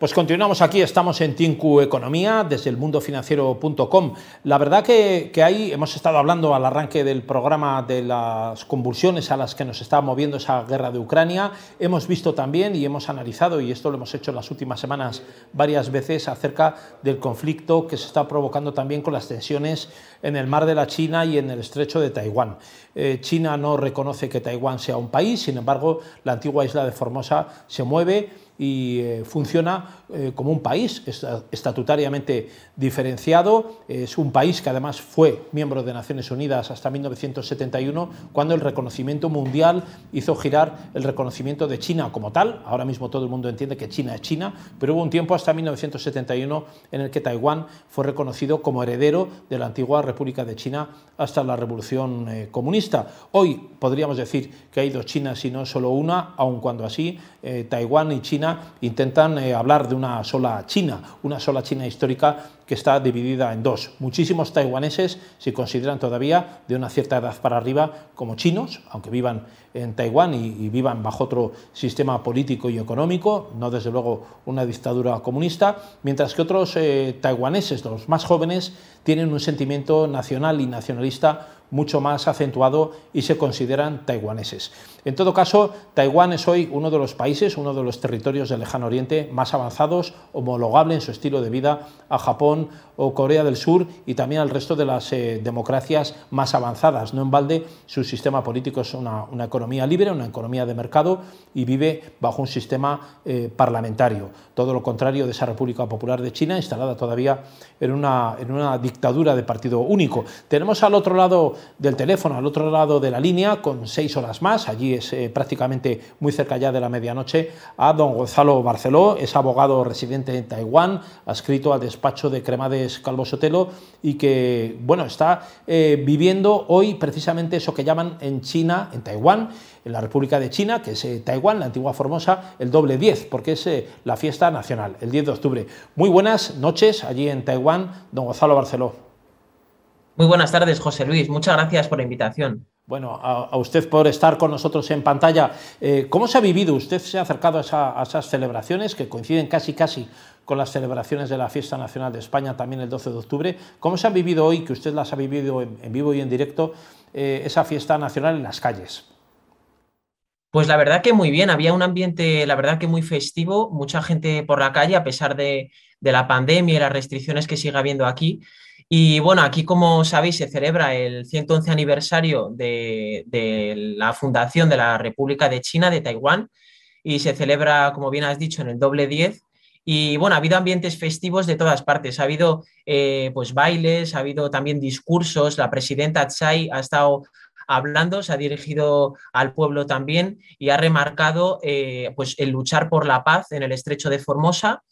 Pues continuamos aquí, estamos en Tinku Economía, desde el mundofinanciero.com. La verdad que, que, ahí hemos estado hablando al arranque del programa de las convulsiones a las que nos está moviendo esa guerra de Ucrania. Hemos visto también y hemos analizado, y esto lo hemos hecho en las últimas semanas varias veces, acerca del conflicto que se está provocando también con las tensiones en el mar de la China y en el estrecho de Taiwán. Eh, China no reconoce que Taiwán sea un país, sin embargo, la antigua isla de Formosa se mueve y eh, funciona eh, como un país estatutariamente diferenciado. Es un país que además fue miembro de Naciones Unidas hasta 1971, cuando el reconocimiento mundial hizo girar el reconocimiento de China como tal. Ahora mismo todo el mundo entiende que China es China, pero hubo un tiempo hasta 1971 en el que Taiwán fue reconocido como heredero de la antigua República de China hasta la Revolución eh, Comunista. Hoy podríamos decir que hay dos Chinas y no solo una, aun cuando así Taiwán y China intentan eh, hablar de una sola China, una sola China histórica que está dividida en dos. Muchísimos taiwaneses se consideran todavía de una cierta edad para arriba como chinos, aunque vivan en Taiwán y, vivan bajo otro sistema político y económico, no desde luego una dictadura comunista, mientras que otros eh, taiwaneses, los más jóvenes, tienen un sentimiento nacional y nacionalista mucho más acentuado y se consideran taiwaneses. En todo caso, Taiwán es hoy uno de los países, uno de los territorios del lejano oriente más avanzados, homologable en su estilo de vida a Japón o Corea del Sur y también al resto de las eh, democracias más avanzadas. No en balde, su sistema político es una, economía libre, una economía de mercado y vive bajo un sistema eh, parlamentario. Todo lo contrario de esa República Popular de China, instalada todavía en una, en una dictadura de partido único. Tenemos al otro lado del teléfono, al otro lado de la línea, con seis horas más, allí es eh, prácticamente muy cerca ya de la medianoche, a don Gonzalo Barceló, es abogado residente en Taiwán, adscrito al despacho de Cremades Calvo Sotelo y que bueno, está eh, viviendo hoy precisamente eso que llaman en China, en Taiwán, en la República de China, que es eh, Taiwán, la antigua Formosa, el doble 10, porque es la fiesta nacional, el 10 de octubre. Muy buenas noches allí en Taiwán, don Gonzalo Barceló. Muy buenas tardes, José Luis. Muchas gracias por la invitación. Bueno, a, usted por estar con nosotros en pantalla. ¿Cómo se ha vivido? Usted se ha acercado a, a, esas celebraciones que coinciden casi, casi con las celebraciones de la Fiesta Nacional de España también el 12 de octubre. ¿Cómo se ha vivido hoy, que usted las ha vivido en, vivo y en directo, eh, esa fiesta nacional en las calles? Pues la verdad que muy bien, había un ambiente, la verdad que muy festivo, mucha gente por la calle a pesar de, la pandemia y las restricciones que sigue habiendo aquí. Y bueno, aquí como sabéis se celebra el 111 aniversario de, la fundación de la República de China, de Taiwán, y se celebra, como bien has dicho, en el doble 10 y bueno, ha habido ambientes festivos de todas partes. Ha habido eh, pues bailes, ha habido también discursos. La presidenta Tsai ha estado hablando, se ha dirigido al pueblo también y ha remarcado eh, pues el luchar por la paz en el estrecho de Formosa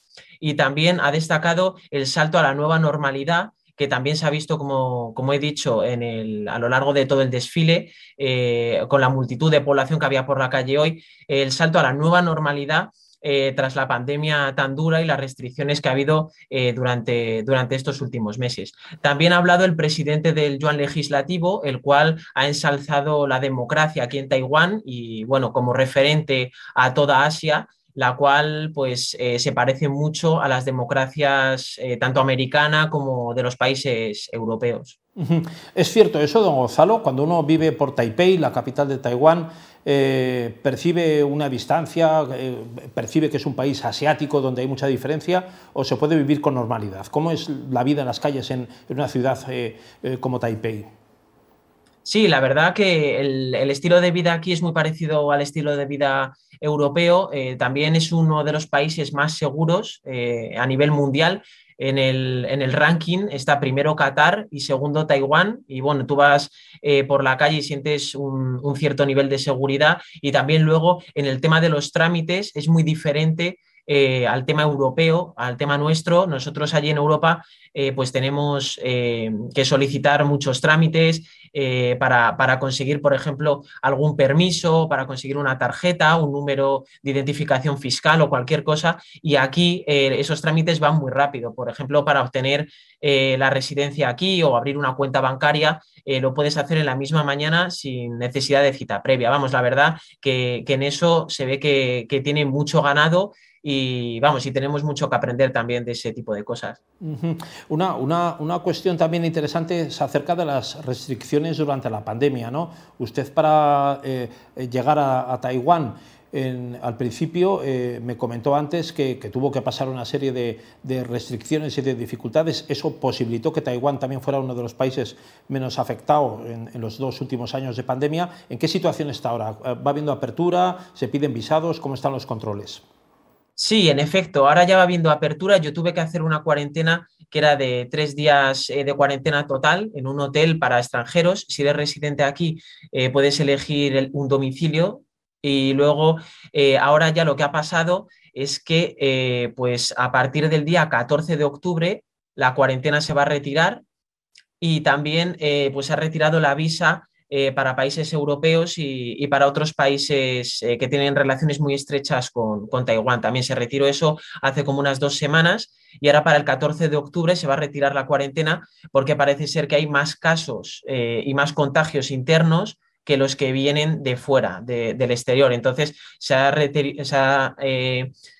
y también ha destacado el salto a la nueva normalidad que también se ha visto, como, como he dicho, en el, a lo largo de todo el desfile, eh, con la multitud de población que había por la calle hoy, el salto a la nueva normalidad eh, tras la pandemia tan dura y las restricciones que ha habido eh, durante, durante estos últimos meses. También ha hablado el presidente del Yuan Legislativo, el cual ha ensalzado la democracia aquí en Taiwán y, bueno, como referente a toda Asia, la cual pues eh, se parece mucho a las democracias tanto americana como de los países europeos. Es cierto eso, don Gonzalo, cuando uno vive por Taipei, la capital de Taiwán, eh, percibe una distancia, eh, percibe que es un país asiático donde hay mucha diferencia, o se puede vivir con normalidad. ¿Cómo es la vida en las calles en, una ciudad eh, como Taipei? Sí, la verdad que el, estilo de vida aquí es muy parecido al estilo de vida europeo. también es uno de los países más seguros a nivel mundial. En el, en el, ranking está primero Qatar y segundo Taiwán. Y bueno, tú vas eh, por la calle y sientes un, cierto nivel de seguridad. Y también luego en el tema de los trámites es muy diferente eh, al tema europeo, al tema nuestro. Nosotros allí en Europa eh, pues tenemos que solicitar muchos trámites para, para, conseguir, por ejemplo, algún permiso, para conseguir una tarjeta, un número de identificación fiscal o cualquier cosa. Y aquí esos trámites van muy rápido. Por ejemplo, para obtener la residencia aquí o abrir una cuenta bancaria, eh, lo puedes hacer en la misma mañana sin necesidad de cita previa. Vamos, la verdad que, en eso se ve que, tiene mucho ganado y vamos, y tenemos mucho que aprender también de ese tipo de cosas. una, cuestión también interesante es acerca de las restricciones durante la pandemia. ¿no? Usted para eh, llegar a, Taiwán, al principio eh, me comentó antes que, tuvo que pasar una serie de, de, restricciones y de dificultades. Eso posibilitó que Taiwán también fuera uno de los países menos afectados en, en, los dos últimos años de pandemia. ¿En qué situación está ahora? ¿Va habiendo apertura? ¿Se piden visados? ¿Cómo están los controles? Sí, en efecto, ahora ya va viendo apertura. Yo tuve que hacer una cuarentena que era de tres días eh, de cuarentena total en un hotel para extranjeros. Si eres residente aquí, eh, puedes elegir un domicilio. Y luego, eh, ahora ya lo que ha pasado es que, pues a partir del día 14 de octubre, la cuarentena se va a retirar y también, pues se ha retirado la visa eh, para países europeos y, para otros países eh, que tienen relaciones muy estrechas con, Taiwán. También se retiró eso hace como unas dos semanas y ahora para el 14 de octubre se va a retirar la cuarentena porque parece ser que hay más casos eh, y más contagios internos que los que vienen de fuera, del exterior. Entonces se ha, se ha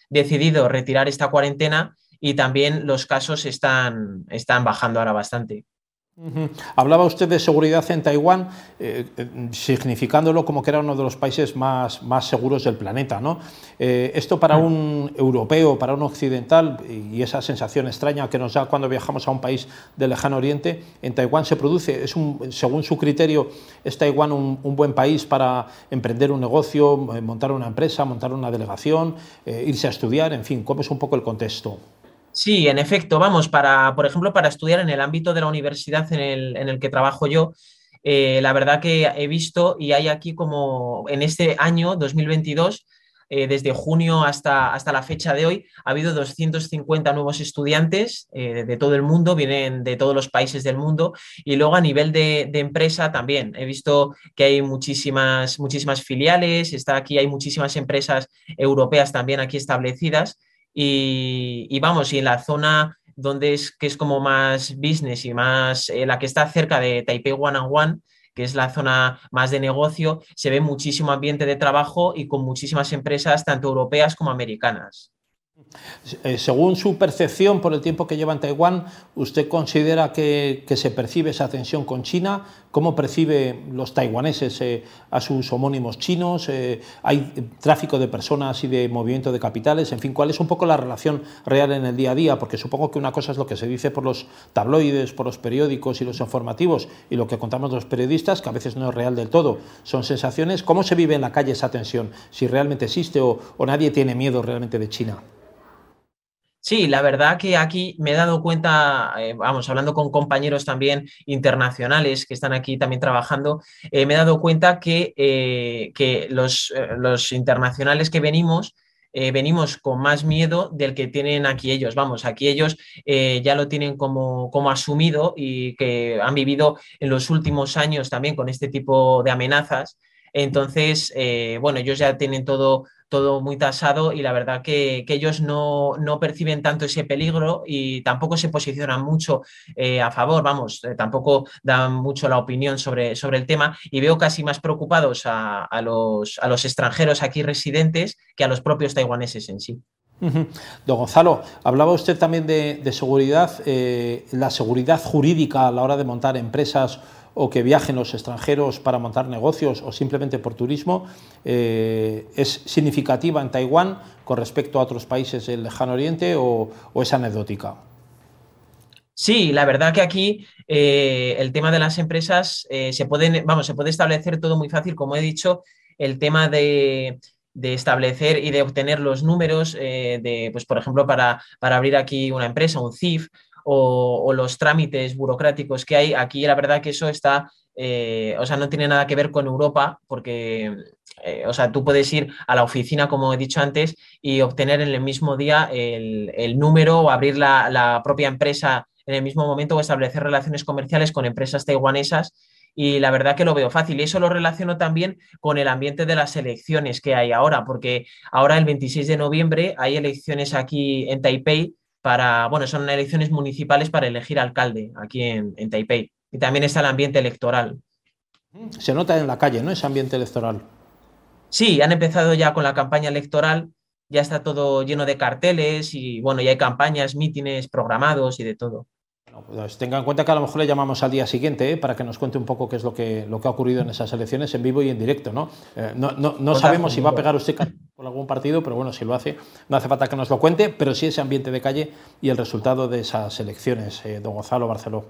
decidido retirar esta cuarentena y también los casos están, están bajando ahora bastante. Hablaba usted de seguridad en Taiwán, eh, eh, significándolo como que era uno de los países más, más seguros del planeta. ¿no? Eh, esto para un europeo, para un occidental, y esa sensación extraña que nos da cuando viajamos a un país del lejano oriente, en Taiwán se produce, es un, según su criterio, ¿es Taiwán un, un, buen país para emprender un negocio, montar una empresa, montar una delegación, irse a estudiar, en fin, ¿cómo es un poco el contexto? Sí, en efecto, vamos, para, por ejemplo, para estudiar en el ámbito de la universidad en el, en el que trabajo yo, eh, la verdad que he visto y hay aquí como en este año 2022, eh, desde junio hasta, hasta la fecha de hoy, ha habido 250 nuevos estudiantes eh, de todo el mundo, vienen de todos los países del mundo y luego a nivel de, de, empresa también. He visto que hay muchísimas, muchísimas filiales, está aquí, hay muchísimas empresas europeas también aquí establecidas y, vamos, y en la zona donde es que es como más business y más eh, la que está cerca de Taipei One and One, que es la zona más de negocio, se ve muchísimo ambiente de trabajo y con muchísimas empresas, tanto europeas como americanas. Eh, según su percepción por el tiempo que lleva en Taiwán, ¿usted considera que, se percibe esa tensión con China? ¿Cómo percibe los taiwaneses eh, a sus homónimos chinos? Eh, ¿Hay tráfico de personas y de movimiento de capitales? En fin, ¿cuál es un poco la relación real en el día a día? Porque supongo que una cosa es lo que se dice por los tabloides, por los periódicos y los informativos y lo que contamos los periodistas, que a veces no es real del todo, son sensaciones. ¿Cómo se vive en la calle esa tensión? Si realmente existe o nadie tiene miedo realmente de China. Sí, la verdad que aquí me he dado cuenta, eh, vamos, hablando con compañeros también internacionales que están aquí también trabajando, eh, me he dado cuenta que, eh, que los, los, internacionales que venimos, venimos con más miedo del que tienen aquí ellos. Vamos, aquí ellos ya lo tienen como, como asumido y que han vivido en los últimos años también con este tipo de amenazas. Entonces, bueno, ellos ya tienen todo todo muy tasado y la verdad que, ellos no, perciben tanto ese peligro y tampoco se posicionan mucho eh, a favor, vamos, eh, tampoco dan mucho la opinión sobre, sobre el tema y veo casi más preocupados a, los, a los extranjeros aquí residentes que a los propios taiwaneses en sí. Don Gonzalo, hablaba usted también de, seguridad, eh, la seguridad jurídica a la hora de montar empresas o que viajen los extranjeros para montar negocios o simplemente por turismo eh, es significativa en Taiwán con respecto a otros países del lejano oriente o, es anecdótica? Sí, la verdad que aquí eh, el tema de las empresas eh, se vamos, se puede establecer todo muy fácil, como he dicho, el tema de, establecer y de obtener los números de, pues, por ejemplo, para, para abrir aquí una empresa, un CIF, o, los trámites burocráticos que hay, aquí la verdad que eso está, eh, o sea, no tiene nada que ver con Europa, porque, eh, o sea, tú puedes ir a la oficina, como he dicho antes, y obtener en el mismo día el, número o abrir la, propia empresa en el mismo momento o establecer relaciones comerciales con empresas taiwanesas y la verdad que lo veo fácil. Y eso lo relaciono también con el ambiente de las elecciones que hay ahora, porque ahora el 26 de noviembre hay elecciones aquí en Taipei para, bueno, son elecciones municipales para elegir alcalde aquí en, Taipei. Y también está el ambiente electoral. Se nota en la calle, ¿no? Ese ambiente electoral. Sí, han empezado ya con la campaña electoral ya está todo lleno de carteles y bueno, ya hay campañas, mítines programados y de todo. Pues tenga en cuenta que a lo mejor le llamamos al día siguiente ¿eh? para que nos cuente un poco qué es lo que, lo que ha ocurrido en esas elecciones en vivo y en directo. No, eh, no, sabemos si va a pegar usted por algún partido, pero bueno, si lo hace, no hace falta que nos lo cuente, pero sí ese ambiente de calle y el resultado de esas elecciones, eh, don Gonzalo Barceló.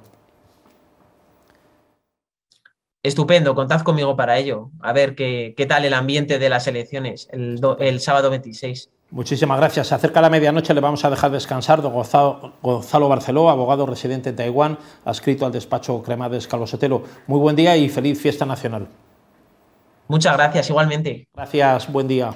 Estupendo, contad conmigo para ello. A ver qué, qué tal el ambiente de las elecciones el, el sábado 26. Muchísimas gracias. Se acerca la medianoche, le vamos a dejar descansar. Don Gonzalo, Barceló, abogado residente en Taiwán, adscrito al despacho Cremades Calvo Sotelo. Muy buen día y feliz fiesta nacional. Muchas gracias, igualmente. Gracias, buen día.